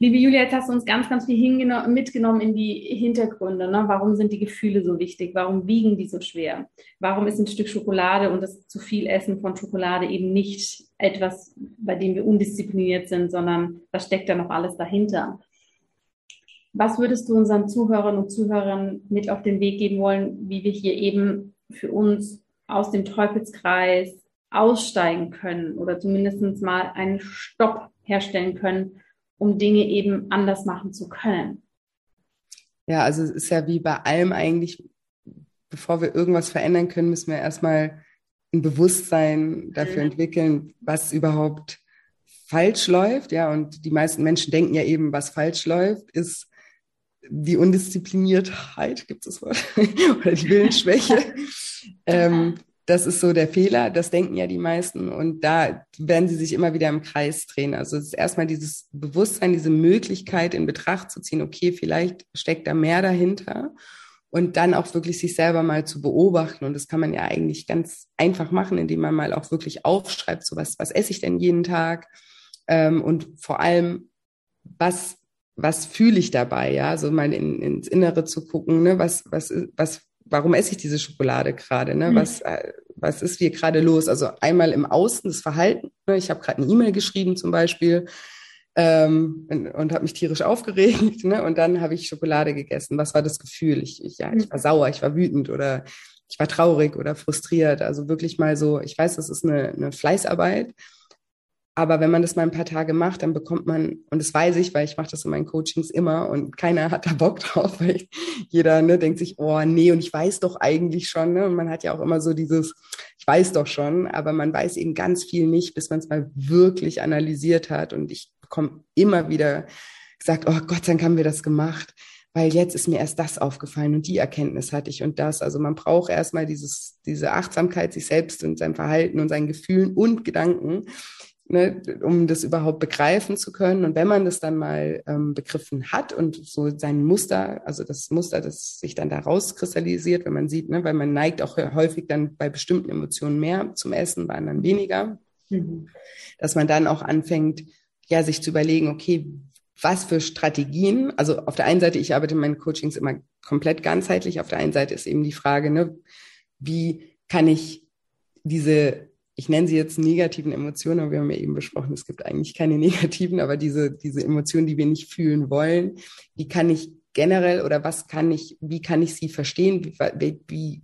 Speaker 4: Liebe Julia, jetzt hast du uns ganz, ganz viel mitgenommen in die Hintergründe. Ne? Warum sind die Gefühle so wichtig? Warum wiegen die so schwer? Warum ist ein Stück Schokolade und das zu viel Essen von Schokolade eben nicht etwas, bei dem wir undiszipliniert sind, sondern was steckt da noch alles dahinter? Was würdest du unseren Zuhörern und Zuhörern mit auf den Weg geben wollen, wie wir hier eben für uns aus dem Teufelskreis aussteigen können oder zumindest mal einen Stopp herstellen können, um Dinge eben anders machen zu können?
Speaker 3: Ja, also es ist ja wie bei allem eigentlich, bevor wir irgendwas verändern können, müssen wir erstmal ein Bewusstsein dafür mhm. entwickeln, was überhaupt falsch läuft. Ja, und die meisten Menschen denken ja eben, was falsch läuft, ist die Undiszipliniertheit, gibt es das Wort, oder die Willensschwäche. ähm, das ist so der Fehler, das denken ja die meisten und da werden sie sich immer wieder im Kreis drehen. Also es ist erstmal dieses Bewusstsein, diese Möglichkeit in Betracht zu ziehen, okay, vielleicht steckt da mehr dahinter und dann auch wirklich sich selber mal zu beobachten. Und das kann man ja eigentlich ganz einfach machen, indem man mal auch wirklich aufschreibt, so was, was esse ich denn jeden Tag? Ähm, und vor allem, was was fühle ich dabei, ja, so mal in, ins Innere zu gucken, ne, was, was, was, warum esse ich diese Schokolade gerade, ne, mhm. was, äh, was ist hier gerade los? Also einmal im Außen das Verhalten, ne, ich habe gerade eine E-Mail geschrieben zum Beispiel ähm, und, und habe mich tierisch aufgeregt, ne, und dann habe ich Schokolade gegessen. Was war das Gefühl? Ich, ich, ja, ich war sauer, ich war wütend oder ich war traurig oder frustriert. Also wirklich mal so, ich weiß, das ist eine, eine Fleißarbeit, aber wenn man das mal ein paar Tage macht, dann bekommt man, und das weiß ich, weil ich mache das in meinen Coachings immer und keiner hat da Bock drauf, weil jeder ne, denkt sich, oh nee, und ich weiß doch eigentlich schon. Ne? Und man hat ja auch immer so dieses, ich weiß doch schon, aber man weiß eben ganz viel nicht, bis man es mal wirklich analysiert hat. Und ich bekomme immer wieder gesagt, oh Gott sei Dank haben wir das gemacht weil jetzt ist mir erst das aufgefallen und die Erkenntnis hatte ich und das. Also man braucht erstmal dieses, diese Achtsamkeit sich selbst und sein Verhalten und seinen Gefühlen und Gedanken, ne, um das überhaupt begreifen zu können. Und wenn man das dann mal ähm, begriffen hat und so sein Muster, also das Muster, das sich dann da rauskristallisiert, wenn man sieht, ne, weil man neigt auch häufig dann bei bestimmten Emotionen mehr zum Essen, bei anderen weniger, mhm. dass man dann auch anfängt, ja, sich zu überlegen, okay, was für Strategien, also auf der einen Seite, ich arbeite in meinen Coachings immer komplett ganzheitlich, auf der einen Seite ist eben die Frage, ne, wie kann ich diese ich nenne sie jetzt negativen Emotionen, aber wir haben ja eben besprochen, es gibt eigentlich keine negativen, aber diese, diese Emotionen, die wir nicht fühlen wollen, wie kann ich generell oder was kann ich, wie kann ich sie verstehen, wie, wie,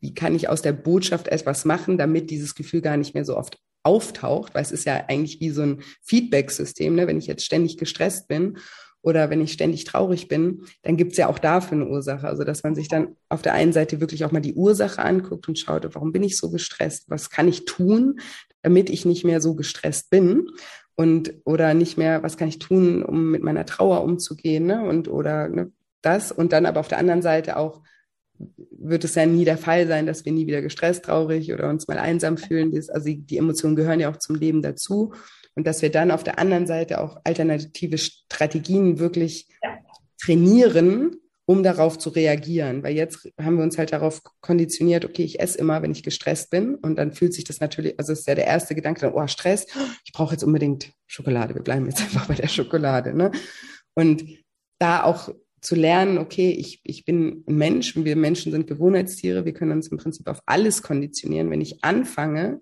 Speaker 3: wie kann ich aus der Botschaft etwas machen, damit dieses Gefühl gar nicht mehr so oft auftaucht, weil es ist ja eigentlich wie so ein Feedback-System, ne? wenn ich jetzt ständig gestresst bin oder wenn ich ständig traurig bin, dann gibt es ja auch dafür eine Ursache. Also dass man sich dann auf der einen Seite wirklich auch mal die Ursache anguckt und schaut, warum bin ich so gestresst? Was kann ich tun, damit ich nicht mehr so gestresst bin? Und oder nicht mehr, was kann ich tun, um mit meiner Trauer umzugehen? Ne? Und oder ne, das. Und dann aber auf der anderen Seite auch wird es ja nie der Fall sein, dass wir nie wieder gestresst, traurig oder uns mal einsam fühlen. also die Emotionen gehören ja auch zum Leben dazu und dass wir dann auf der anderen Seite auch alternative Strategien wirklich ja. trainieren, um darauf zu reagieren. Weil jetzt haben wir uns halt darauf konditioniert, okay, ich esse immer, wenn ich gestresst bin. Und dann fühlt sich das natürlich, also ist ja der erste Gedanke, dann, oh, Stress, ich brauche jetzt unbedingt Schokolade. Wir bleiben jetzt einfach bei der Schokolade. Ne? Und da auch zu lernen, okay, ich, ich bin ein Mensch und wir Menschen sind Gewohnheitstiere, wir können uns im Prinzip auf alles konditionieren. Wenn ich anfange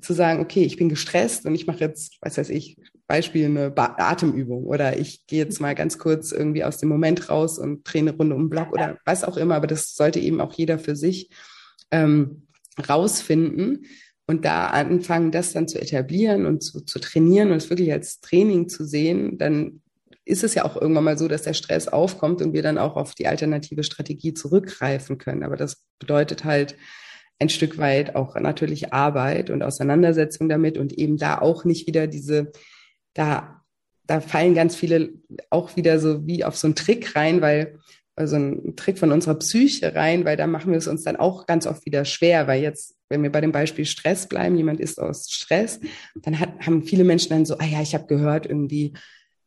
Speaker 3: zu sagen, okay, ich bin gestresst und ich mache jetzt, was weiß ich, Beispiel eine ba Atemübung oder ich gehe jetzt mal ganz kurz irgendwie aus dem Moment raus und drehe eine Runde um den Block oder was auch immer, aber das sollte eben auch jeder für sich ähm, rausfinden und da anfangen, das dann zu etablieren und zu, zu trainieren und es wirklich als Training zu sehen, dann ist es ja auch irgendwann mal so, dass der Stress aufkommt und wir dann auch auf die alternative Strategie zurückgreifen können. Aber das bedeutet halt ein Stück weit auch natürlich Arbeit und Auseinandersetzung damit und eben da auch nicht wieder diese, da, da fallen ganz viele auch wieder so wie auf so einen Trick rein, weil also ein Trick von unserer Psyche rein, weil da machen wir es uns dann auch ganz oft wieder schwer, weil jetzt, wenn wir bei dem Beispiel Stress bleiben, jemand ist aus Stress, dann hat, haben viele Menschen dann so, ah ja, ich habe gehört, irgendwie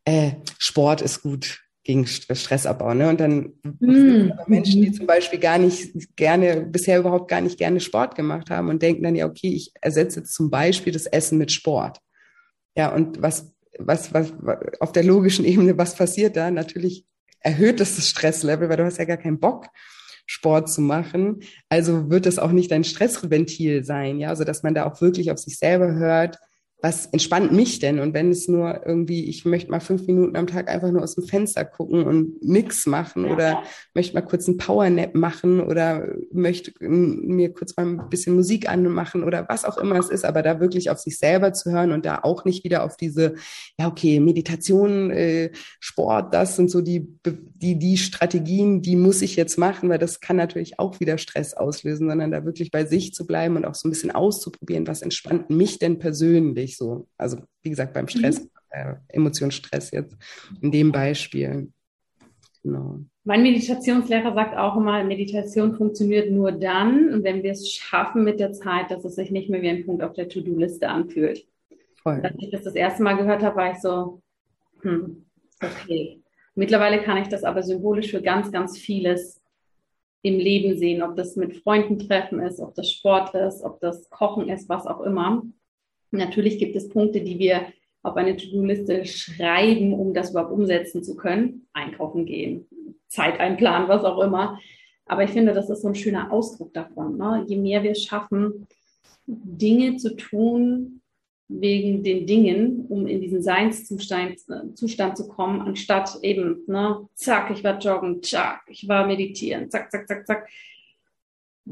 Speaker 3: äh, Sport ist gut gegen Stressabbau. Ne? Und dann mm. Menschen, die zum Beispiel gar nicht gerne, bisher überhaupt gar nicht gerne Sport gemacht haben und denken dann, ja, okay, ich ersetze jetzt zum Beispiel das Essen mit Sport. Ja, und was, was, was, auf der logischen Ebene, was passiert da? Natürlich erhöht das das Stresslevel, weil du hast ja gar keinen Bock, Sport zu machen. Also wird das auch nicht dein Stressventil sein, ja, also dass man da auch wirklich auf sich selber hört, was entspannt mich denn? Und wenn es nur irgendwie, ich möchte mal fünf Minuten am Tag einfach nur aus dem Fenster gucken und nix machen ja. oder möchte mal kurz einen Powernap machen oder möchte mir kurz mal ein bisschen Musik anmachen oder was auch immer es ist, aber da wirklich auf sich selber zu hören und da auch nicht wieder auf diese, ja okay, Meditation, äh, Sport, das sind so die, die, die Strategien, die muss ich jetzt machen, weil das kann natürlich auch wieder Stress auslösen, sondern da wirklich bei sich zu bleiben und auch so ein bisschen auszuprobieren, was entspannt mich denn persönlich nicht so. Also wie gesagt, beim Stress, mhm. äh, Emotionsstress jetzt in dem Beispiel.
Speaker 4: Genau. Mein Meditationslehrer sagt auch immer, Meditation funktioniert nur dann, wenn wir es schaffen mit der Zeit, dass es sich nicht mehr wie ein Punkt auf der To-Do-Liste anfühlt. Voll. Als ich das das erste Mal gehört habe, war ich so, hm, okay. Mittlerweile kann ich das aber symbolisch für ganz, ganz vieles im Leben sehen, ob das mit Freunden treffen ist, ob das Sport ist, ob das Kochen ist, was auch immer. Natürlich gibt es Punkte, die wir auf eine To-Do-Liste schreiben, um das überhaupt umsetzen zu können. Einkaufen gehen, Zeit einplanen, was auch immer. Aber ich finde, das ist so ein schöner Ausdruck davon. Ne? Je mehr wir schaffen, Dinge zu tun wegen den Dingen, um in diesen Seinszustand äh, Zustand zu kommen, anstatt eben, ne, zack, ich war joggen, zack, ich war meditieren, zack, zack, zack, zack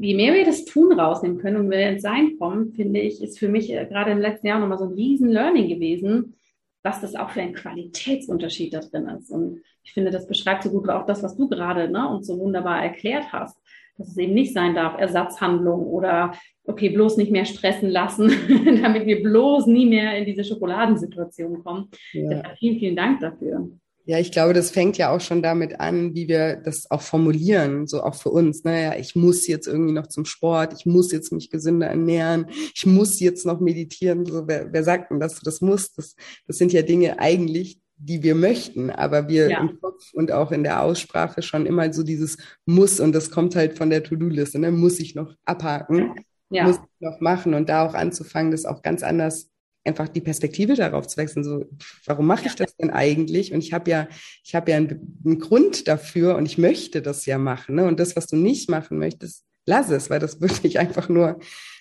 Speaker 4: je mehr wir das Tun rausnehmen können und wir ins Sein kommen, finde ich, ist für mich äh, gerade im letzten Jahr nochmal so ein riesen Learning gewesen, was das auch für ein Qualitätsunterschied da drin ist. Und ich finde, das beschreibt so gut auch das, was du gerade ne, uns so wunderbar erklärt hast, dass es eben nicht sein darf, Ersatzhandlung oder okay, bloß nicht mehr stressen lassen, damit wir bloß nie mehr in diese Schokoladensituation kommen. Ja. Vielen, vielen Dank dafür.
Speaker 3: Ja, ich glaube, das fängt ja auch schon damit an, wie wir das auch formulieren, so auch für uns. Naja, ne? ich muss jetzt irgendwie noch zum Sport, ich muss jetzt mich gesünder ernähren, ich muss jetzt noch meditieren. So, wer, wer sagt denn, dass du das musst? Das, das sind ja Dinge eigentlich, die wir möchten, aber wir ja. im Kopf und auch in der Aussprache schon immer so dieses Muss und das kommt halt von der To-Do-Liste, ne? muss ich noch abhaken, ja. muss ich noch machen und da auch anzufangen, das auch ganz anders einfach die Perspektive darauf zu wechseln. So, warum mache ich das denn eigentlich? Und ich habe ja, ich habe ja einen, einen, Grund dafür und ich möchte das ja machen. Ne? Und das, was du nicht machen möchtest, lass es, weil das würde dich einfach nur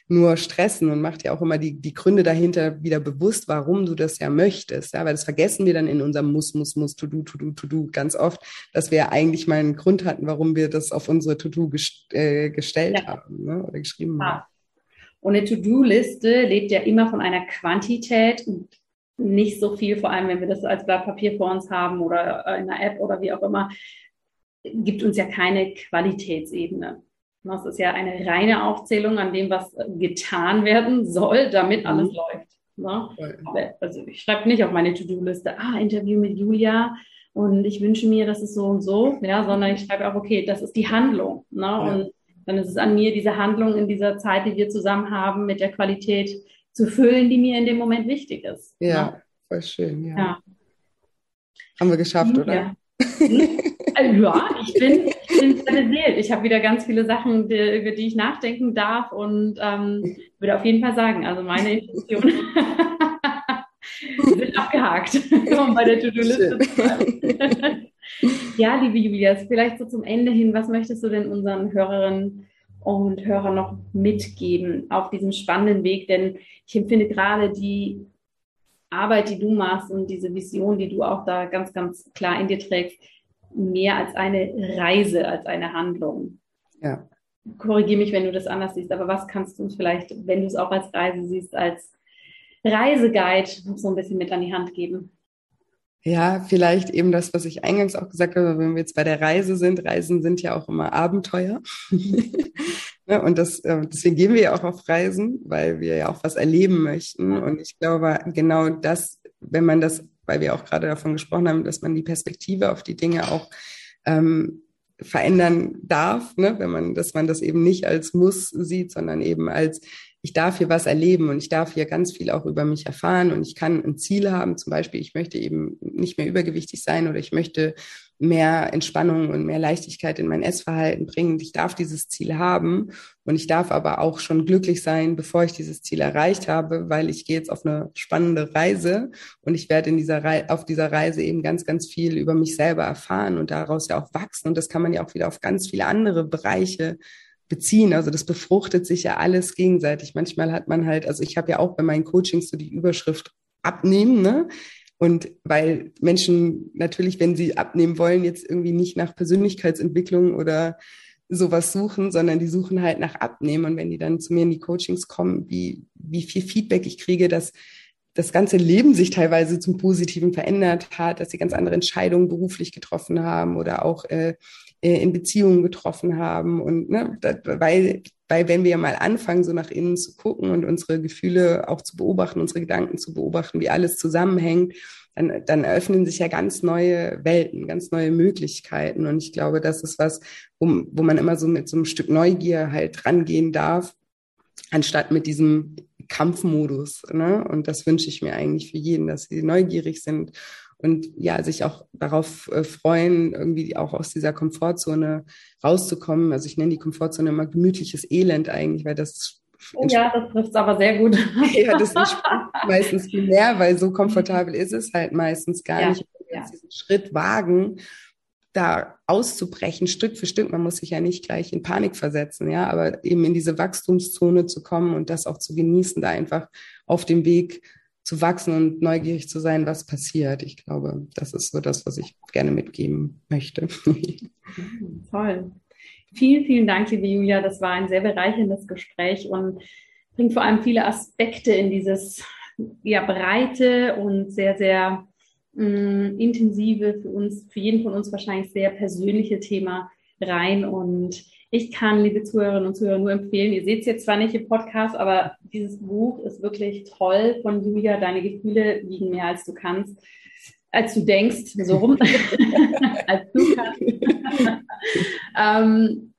Speaker 3: nur stressen und macht ja auch immer die, die Gründe dahinter wieder bewusst, warum du das ja möchtest. Ja, weil das vergessen wir dann in unserem Muss, Muss, Muss, To-Do, To-Do, To-Do ganz oft, dass wir ja eigentlich mal einen Grund hatten, warum wir das auf unsere To-Do gest äh, gestellt ja. haben ne? oder geschrieben ja. haben.
Speaker 4: Und eine To-Do-Liste lebt ja immer von einer Quantität und nicht so viel, vor allem wenn wir das als Blatt Papier vor uns haben oder in einer App oder wie auch immer, gibt uns ja keine Qualitätsebene. Das ist ja eine reine Aufzählung an dem, was getan werden soll, damit mhm. alles mhm. läuft. Ne? Also ich schreibe nicht auf meine To-Do-Liste, ah, Interview mit Julia und ich wünsche mir, das ist so und so, ja, sondern ich schreibe auch, okay, das ist die Handlung. Ne? Ja. Und dann ist es an mir, diese Handlung in dieser Zeit, die wir zusammen haben, mit der Qualität zu füllen, die mir in dem Moment wichtig ist.
Speaker 3: Ja, ne? voll schön, ja. ja. Haben wir geschafft, oder?
Speaker 4: Ja. äh, ja, ich bin, ich bin sehr beseelt. Ich habe wieder ganz viele Sachen, die, über die ich nachdenken darf und ähm, würde auf jeden Fall sagen, also meine Intuition sind abgehakt, um bei der To-Do-Liste zu bleiben. ja, liebe Julia, vielleicht so zum Ende hin, was möchtest du denn unseren Hörerinnen und Hörern noch mitgeben auf diesem spannenden Weg? Denn ich empfinde gerade die Arbeit, die du machst und diese Vision, die du auch da ganz, ganz klar in dir trägst, mehr als eine Reise, als eine Handlung. Ja. Korrigiere mich, wenn du das anders siehst, aber was kannst du uns vielleicht, wenn du es auch als Reise siehst, als Reiseguide so ein bisschen mit an die Hand geben?
Speaker 3: Ja, vielleicht eben das, was ich eingangs auch gesagt habe, wenn wir jetzt bei der Reise sind. Reisen sind ja auch immer Abenteuer. Ne, und das, äh, deswegen gehen wir ja auch auf Reisen, weil wir ja auch was erleben möchten. Und ich glaube, genau das, wenn man das, weil wir auch gerade davon gesprochen haben, dass man die Perspektive auf die Dinge auch ähm, verändern darf, ne? wenn man, dass man das eben nicht als Muss sieht, sondern eben als ich darf hier was erleben und ich darf hier ganz viel auch über mich erfahren und ich kann ein Ziel haben, zum Beispiel, ich möchte eben nicht mehr übergewichtig sein oder ich möchte mehr Entspannung und mehr Leichtigkeit in mein Essverhalten bringen. Ich darf dieses Ziel haben und ich darf aber auch schon glücklich sein, bevor ich dieses Ziel erreicht habe, weil ich gehe jetzt auf eine spannende Reise und ich werde in dieser Re auf dieser Reise eben ganz, ganz viel über mich selber erfahren und daraus ja auch wachsen. Und das kann man ja auch wieder auf ganz viele andere Bereiche beziehen. Also das befruchtet sich ja alles gegenseitig. Manchmal hat man halt, also ich habe ja auch bei meinen Coachings so die Überschrift abnehmen, ne? Und weil Menschen natürlich, wenn sie abnehmen wollen, jetzt irgendwie nicht nach Persönlichkeitsentwicklung oder sowas suchen, sondern die suchen halt nach Abnehmen. Und wenn die dann zu mir in die Coachings kommen, wie, wie viel Feedback ich kriege, dass das ganze Leben sich teilweise zum Positiven verändert hat, dass sie ganz andere Entscheidungen beruflich getroffen haben oder auch äh, äh, in Beziehungen getroffen haben. Und ne, das, weil, weil wenn wir mal anfangen, so nach innen zu gucken und unsere Gefühle auch zu beobachten, unsere Gedanken zu beobachten, wie alles zusammenhängt, dann, dann eröffnen sich ja ganz neue Welten, ganz neue Möglichkeiten. Und ich glaube, das ist was, wo, wo man immer so mit so einem Stück Neugier halt rangehen darf, anstatt mit diesem Kampfmodus. Ne? Und das wünsche ich mir eigentlich für jeden, dass sie neugierig sind und ja, sich auch darauf äh, freuen, irgendwie auch aus dieser Komfortzone rauszukommen. Also ich nenne die Komfortzone immer gemütliches Elend eigentlich, weil das
Speaker 4: Oh ja, das trifft es aber sehr gut.
Speaker 3: ja, das entspricht meistens viel mehr, weil so komfortabel ist es halt meistens gar ja, nicht. Wenn wir ja. diesen Schritt wagen, da auszubrechen, Stück für Stück. Man muss sich ja nicht gleich in Panik versetzen, ja, aber eben in diese Wachstumszone zu kommen und das auch zu genießen, da einfach auf dem Weg zu wachsen und neugierig zu sein, was passiert. Ich glaube, das ist so das, was ich gerne mitgeben möchte.
Speaker 4: Toll. Vielen, vielen Dank, liebe Julia. Das war ein sehr bereicherndes Gespräch und bringt vor allem viele Aspekte in dieses ja, breite und sehr, sehr mh, mm, intensive, für uns, für jeden von uns wahrscheinlich sehr persönliche Thema rein. Und ich kann, liebe Zuhörerinnen und Zuhörer, nur empfehlen, ihr seht es jetzt zwar nicht im Podcast, aber dieses Buch ist wirklich toll von Julia. Deine Gefühle wiegen mehr, als du kannst, als du denkst, so rum, als du kannst. ähm,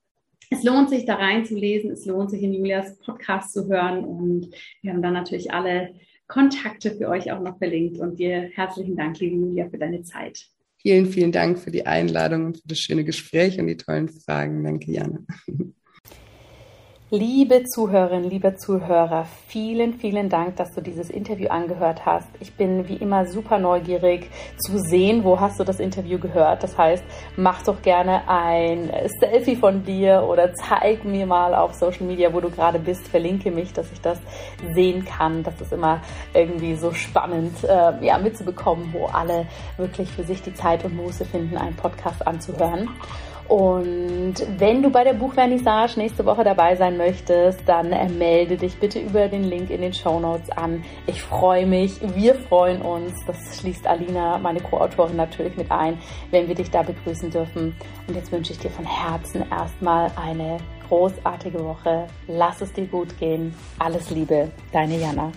Speaker 4: es lohnt sich, da reinzulesen. Es lohnt sich, in Julias Podcast zu hören. Und wir haben dann natürlich alle Kontakte für euch auch noch verlinkt. Und dir herzlichen Dank, liebe Julia, für deine Zeit.
Speaker 3: Vielen, vielen Dank für die Einladung und für das schöne Gespräch und die tollen Fragen. Danke, Jana.
Speaker 4: Liebe Zuhörerinnen, lieber Zuhörer, vielen, vielen Dank, dass du dieses Interview angehört hast. Ich bin wie immer super neugierig zu sehen, wo hast du das Interview gehört. Das heißt, mach doch gerne ein Selfie von dir oder zeig mir mal auf Social Media, wo du gerade bist. Verlinke mich, dass ich das sehen kann. Das ist immer irgendwie so spannend, äh, ja, mitzubekommen, wo alle wirklich für sich die Zeit und Muße finden, einen Podcast anzuhören. Und wenn du bei der Buchvernissage nächste Woche dabei sein möchtest, dann äh, melde dich bitte über den Link in den Show Notes an. Ich freue mich, wir freuen uns. Das schließt Alina, meine Co-Autorin, natürlich mit ein, wenn wir dich da begrüßen dürfen. Und jetzt wünsche ich dir von Herzen erstmal eine großartige Woche. Lass es dir gut gehen. Alles Liebe, deine Jana.